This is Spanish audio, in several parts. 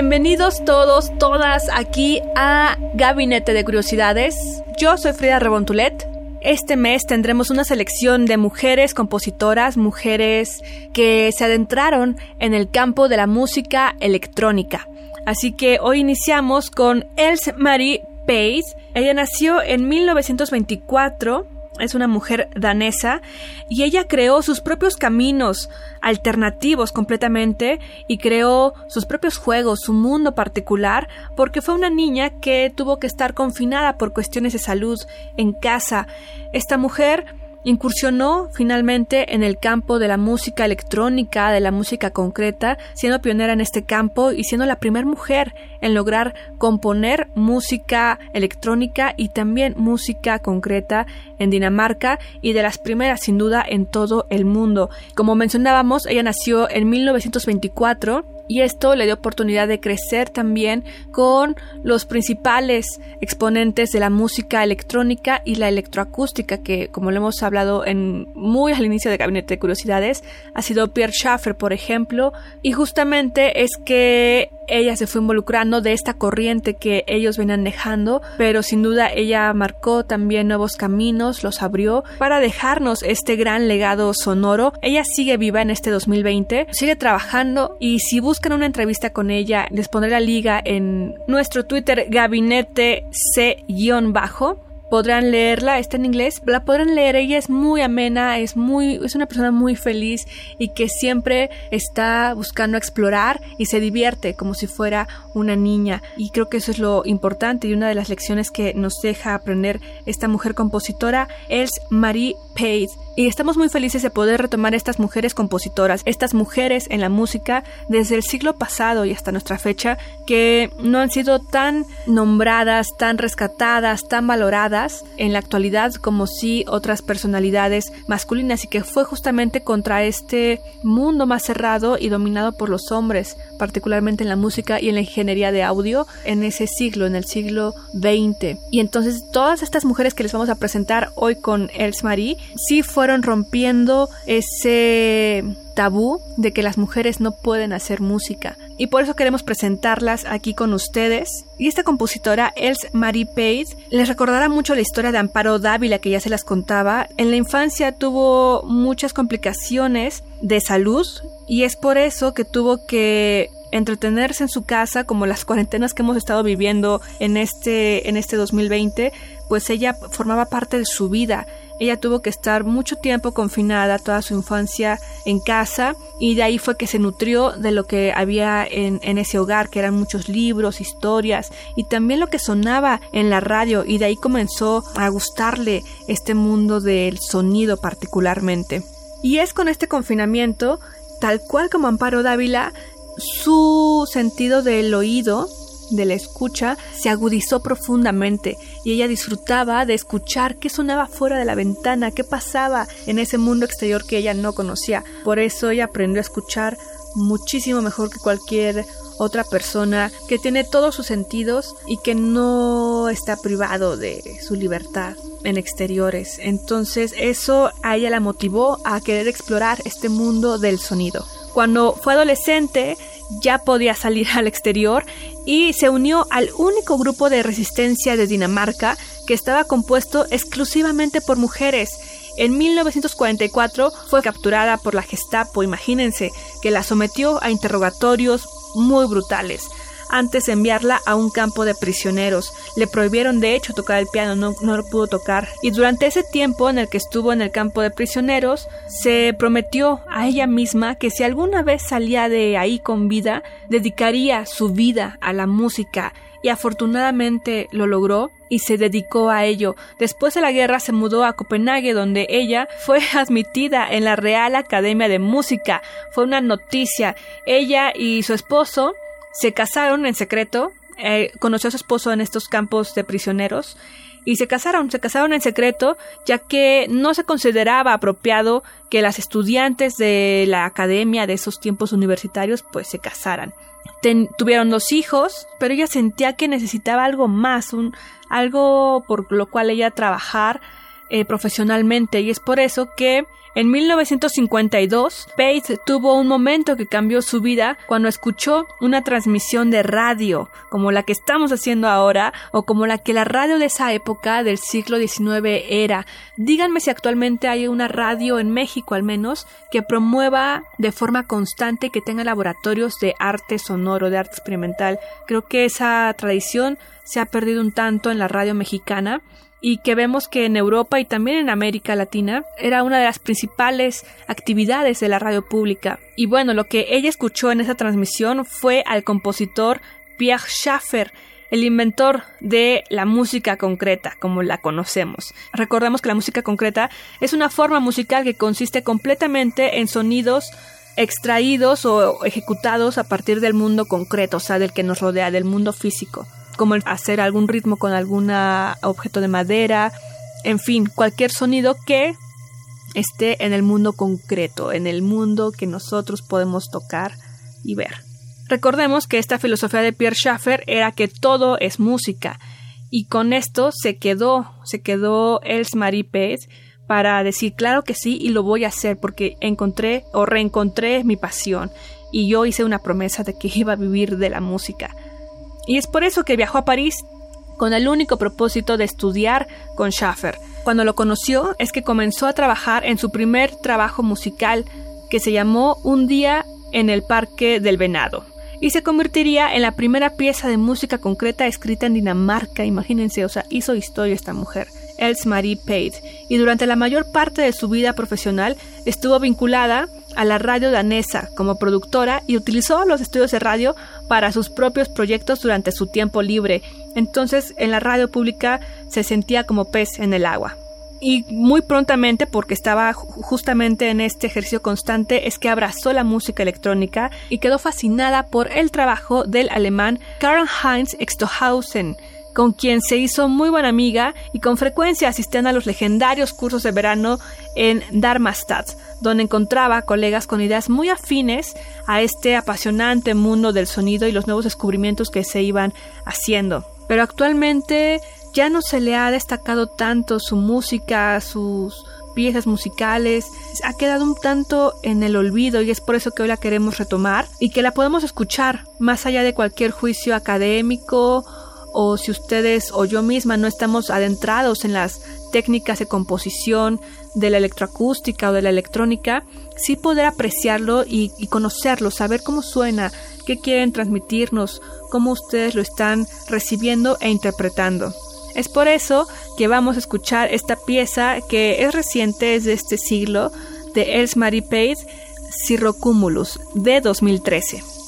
Bienvenidos todos, todas aquí a Gabinete de Curiosidades. Yo soy Frida Rebontulet. Este mes tendremos una selección de mujeres compositoras, mujeres que se adentraron en el campo de la música electrónica. Así que hoy iniciamos con Else Marie Pace. Ella nació en 1924 es una mujer danesa y ella creó sus propios caminos alternativos completamente y creó sus propios juegos, su mundo particular, porque fue una niña que tuvo que estar confinada por cuestiones de salud en casa. Esta mujer Incursionó finalmente en el campo de la música electrónica, de la música concreta, siendo pionera en este campo y siendo la primera mujer en lograr componer música electrónica y también música concreta en Dinamarca y de las primeras sin duda en todo el mundo. Como mencionábamos, ella nació en 1924 y esto le dio oportunidad de crecer también con los principales exponentes de la música electrónica y la electroacústica que como lo hemos hablado en muy al inicio de Gabinete de Curiosidades ha sido Pierre Schaeffer por ejemplo y justamente es que ella se fue involucrando de esta corriente que ellos venían dejando, pero sin duda ella marcó también nuevos caminos, los abrió para dejarnos este gran legado sonoro. Ella sigue viva en este 2020, sigue trabajando y si buscan una entrevista con ella, les pondré la liga en nuestro Twitter gabinete C-bajo podrán leerla, está en inglés, la podrán leer, ella es muy amena, es muy, es una persona muy feliz y que siempre está buscando explorar y se divierte como si fuera una niña. Y creo que eso es lo importante y una de las lecciones que nos deja aprender esta mujer compositora es Marie Page y estamos muy felices de poder retomar estas mujeres compositoras, estas mujeres en la música desde el siglo pasado y hasta nuestra fecha que no han sido tan nombradas, tan rescatadas, tan valoradas en la actualidad como si otras personalidades masculinas y que fue justamente contra este mundo más cerrado y dominado por los hombres, particularmente en la música y en la ingeniería de audio en ese siglo, en el siglo XX. Y entonces todas estas mujeres que les vamos a presentar hoy con Els Marie sí fueron rompiendo ese tabú de que las mujeres no pueden hacer música. Y por eso queremos presentarlas aquí con ustedes. Y esta compositora, Els Marie Page, les recordará mucho la historia de Amparo Dávila que ya se las contaba. En la infancia tuvo muchas complicaciones de salud y es por eso que tuvo que entretenerse en su casa como las cuarentenas que hemos estado viviendo en este en este 2020 pues ella formaba parte de su vida ella tuvo que estar mucho tiempo confinada toda su infancia en casa y de ahí fue que se nutrió de lo que había en, en, ese hogar, que eran muchos libros, historias y también lo que sonaba en la radio y de ahí comenzó a gustarle este mundo del sonido particularmente. Y es con este confinamiento, tal cual como Amparo Dávila, su sentido del oído de la escucha se agudizó profundamente y ella disfrutaba de escuchar qué sonaba fuera de la ventana, qué pasaba en ese mundo exterior que ella no conocía. Por eso ella aprendió a escuchar muchísimo mejor que cualquier otra persona que tiene todos sus sentidos y que no está privado de su libertad en exteriores. Entonces eso a ella la motivó a querer explorar este mundo del sonido. Cuando fue adolescente ya podía salir al exterior y se unió al único grupo de resistencia de Dinamarca que estaba compuesto exclusivamente por mujeres. En 1944 fue capturada por la Gestapo, imagínense, que la sometió a interrogatorios muy brutales. Antes de enviarla a un campo de prisioneros. Le prohibieron de hecho tocar el piano, no, no lo pudo tocar. Y durante ese tiempo en el que estuvo en el campo de prisioneros, se prometió a ella misma que si alguna vez salía de ahí con vida, dedicaría su vida a la música y afortunadamente lo logró y se dedicó a ello. Después de la guerra se mudó a Copenhague donde ella fue admitida en la Real Academia de Música. Fue una noticia. Ella y su esposo se casaron en secreto. Eh, conoció a su esposo en estos campos de prisioneros y se casaron, se casaron en secreto, ya que no se consideraba apropiado que las estudiantes de la academia de esos tiempos universitarios pues se casaran tuvieron dos hijos, pero ella sentía que necesitaba algo más, un, algo por lo cual ella trabajar eh, profesionalmente y es por eso que en 1952, Page tuvo un momento que cambió su vida cuando escuchó una transmisión de radio, como la que estamos haciendo ahora, o como la que la radio de esa época del siglo XIX era. Díganme si actualmente hay una radio en México al menos que promueva de forma constante que tenga laboratorios de arte sonoro, de arte experimental. Creo que esa tradición se ha perdido un tanto en la radio mexicana y que vemos que en Europa y también en América Latina era una de las principales actividades de la radio pública. Y bueno, lo que ella escuchó en esa transmisión fue al compositor Pierre Schaeffer, el inventor de la música concreta, como la conocemos. Recordemos que la música concreta es una forma musical que consiste completamente en sonidos extraídos o ejecutados a partir del mundo concreto, o sea, del que nos rodea, del mundo físico como hacer algún ritmo con algún objeto de madera, en fin, cualquier sonido que esté en el mundo concreto, en el mundo que nosotros podemos tocar y ver. Recordemos que esta filosofía de Pierre Schaeffer era que todo es música y con esto se quedó, se quedó Els Marie para decir claro que sí y lo voy a hacer porque encontré o reencontré mi pasión y yo hice una promesa de que iba a vivir de la música. Y es por eso que viajó a París con el único propósito de estudiar con Schaffer. Cuando lo conoció es que comenzó a trabajar en su primer trabajo musical que se llamó Un día en el Parque del Venado y se convertiría en la primera pieza de música concreta escrita en Dinamarca, imagínense, o sea, hizo historia esta mujer. Els Marie Pate, y durante la mayor parte de su vida profesional estuvo vinculada a la radio danesa como productora y utilizó los estudios de radio para sus propios proyectos durante su tiempo libre. Entonces en la radio pública se sentía como pez en el agua. Y muy prontamente, porque estaba justamente en este ejercicio constante, es que abrazó la música electrónica y quedó fascinada por el trabajo del alemán Karl Heinz Extohausen, con quien se hizo muy buena amiga y con frecuencia asistían a los legendarios cursos de verano en Darmstadt, donde encontraba colegas con ideas muy afines a este apasionante mundo del sonido y los nuevos descubrimientos que se iban haciendo. Pero actualmente ya no se le ha destacado tanto su música, sus piezas musicales, ha quedado un tanto en el olvido y es por eso que hoy la queremos retomar y que la podemos escuchar más allá de cualquier juicio académico o si ustedes o yo misma no estamos adentrados en las técnicas de composición de la electroacústica o de la electrónica, sí poder apreciarlo y, conocerlo, saber cómo suena, qué quieren transmitirnos, cómo ustedes lo están recibiendo e interpretando. Es por eso que vamos a escuchar esta pieza que es reciente, es de este siglo, de Els Marie Page, Cirrocumulus, de 2013.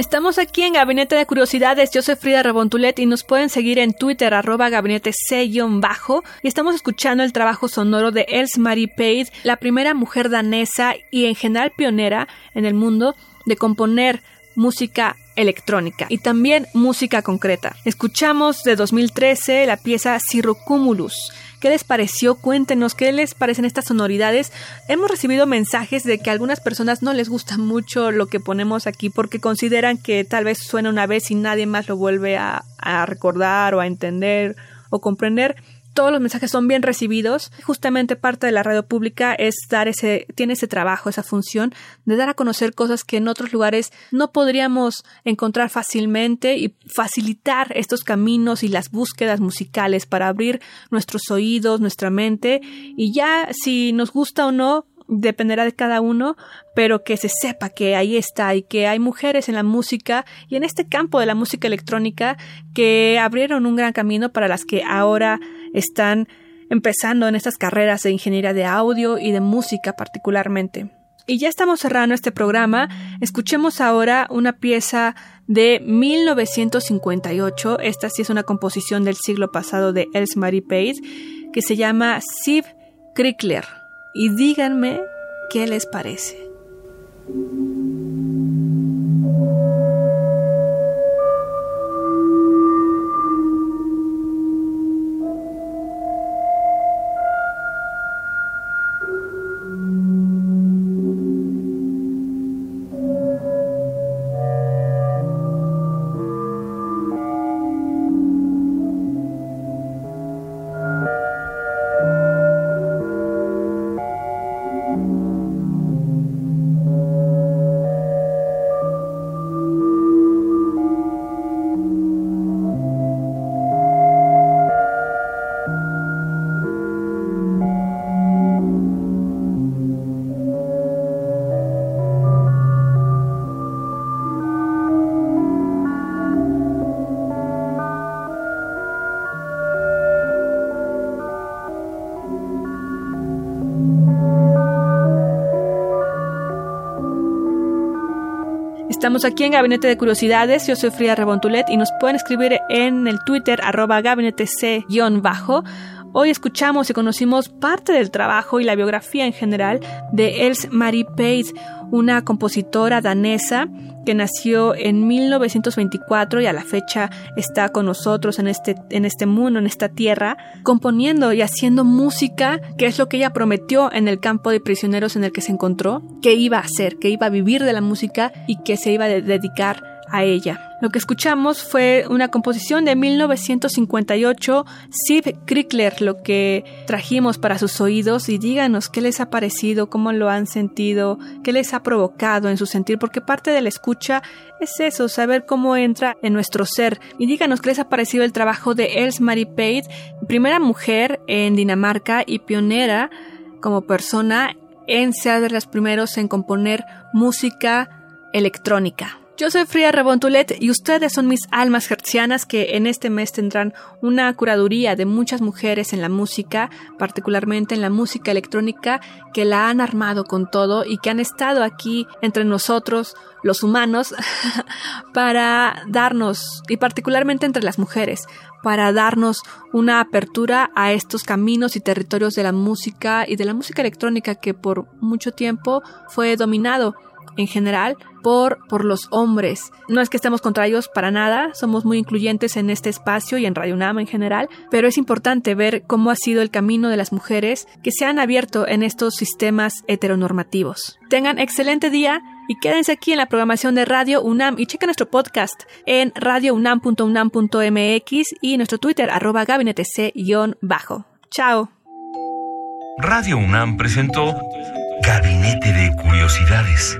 Estamos aquí en Gabinete de Curiosidades. Yo soy Frida Rebontulet y nos pueden seguir en Twitter, arroba gabinete C-bajo. Y estamos escuchando el trabajo sonoro de Els Marie Page, la primera mujer danesa y en general pionera en el mundo de componer música electrónica y también música concreta. Escuchamos de 2013 la pieza Cirrocumulus ¿Qué les pareció? Cuéntenos qué les parecen estas sonoridades. Hemos recibido mensajes de que a algunas personas no les gusta mucho lo que ponemos aquí porque consideran que tal vez suena una vez y nadie más lo vuelve a, a recordar o a entender o comprender todos los mensajes son bien recibidos. Justamente parte de la radio pública es dar ese, tiene ese trabajo, esa función de dar a conocer cosas que en otros lugares no podríamos encontrar fácilmente y facilitar estos caminos y las búsquedas musicales para abrir nuestros oídos, nuestra mente y ya si nos gusta o no, dependerá de cada uno, pero que se sepa que ahí está y que hay mujeres en la música y en este campo de la música electrónica que abrieron un gran camino para las que ahora están empezando en estas carreras de ingeniería de audio y de música particularmente. Y ya estamos cerrando este programa. Escuchemos ahora una pieza de 1958. Esta sí es una composición del siglo pasado de Els Marie Page que se llama Siv Krickler y díganme qué les parece. Estamos aquí en Gabinete de Curiosidades. Yo soy Frida Rebontulet y nos pueden escribir en el Twitter arroba gabinete C-bajo. Hoy escuchamos y conocimos parte del trabajo y la biografía en general de Els Marie Page, una compositora danesa que nació en 1924 y a la fecha está con nosotros en este, en este mundo, en esta tierra, componiendo y haciendo música, que es lo que ella prometió en el campo de prisioneros en el que se encontró, que iba a hacer, que iba a vivir de la música y que se iba a dedicar a ella. Lo que escuchamos fue una composición de 1958, Siv Krickler, lo que trajimos para sus oídos y díganos qué les ha parecido, cómo lo han sentido, qué les ha provocado en su sentir, porque parte de la escucha es eso, saber cómo entra en nuestro ser. Y díganos qué les ha parecido el trabajo de Els Marie Pate, primera mujer en Dinamarca y pionera como persona en ser de las primeros en componer música electrónica. Yo soy Frida Rebontulet y ustedes son mis almas hercianas que en este mes tendrán una curaduría de muchas mujeres en la música, particularmente en la música electrónica, que la han armado con todo y que han estado aquí entre nosotros, los humanos, para darnos, y particularmente entre las mujeres, para darnos una apertura a estos caminos y territorios de la música y de la música electrónica que por mucho tiempo fue dominado en general por, por los hombres. No es que estemos contra ellos para nada, somos muy incluyentes en este espacio y en Radio UNAM en general, pero es importante ver cómo ha sido el camino de las mujeres que se han abierto en estos sistemas heteronormativos. Tengan excelente día y quédense aquí en la programación de Radio UNAM y chequen nuestro podcast en radiounam.unam.mx y nuestro Twitter arroba gabinete c-bajo. Chao. Radio UNAM presentó Gabinete de Curiosidades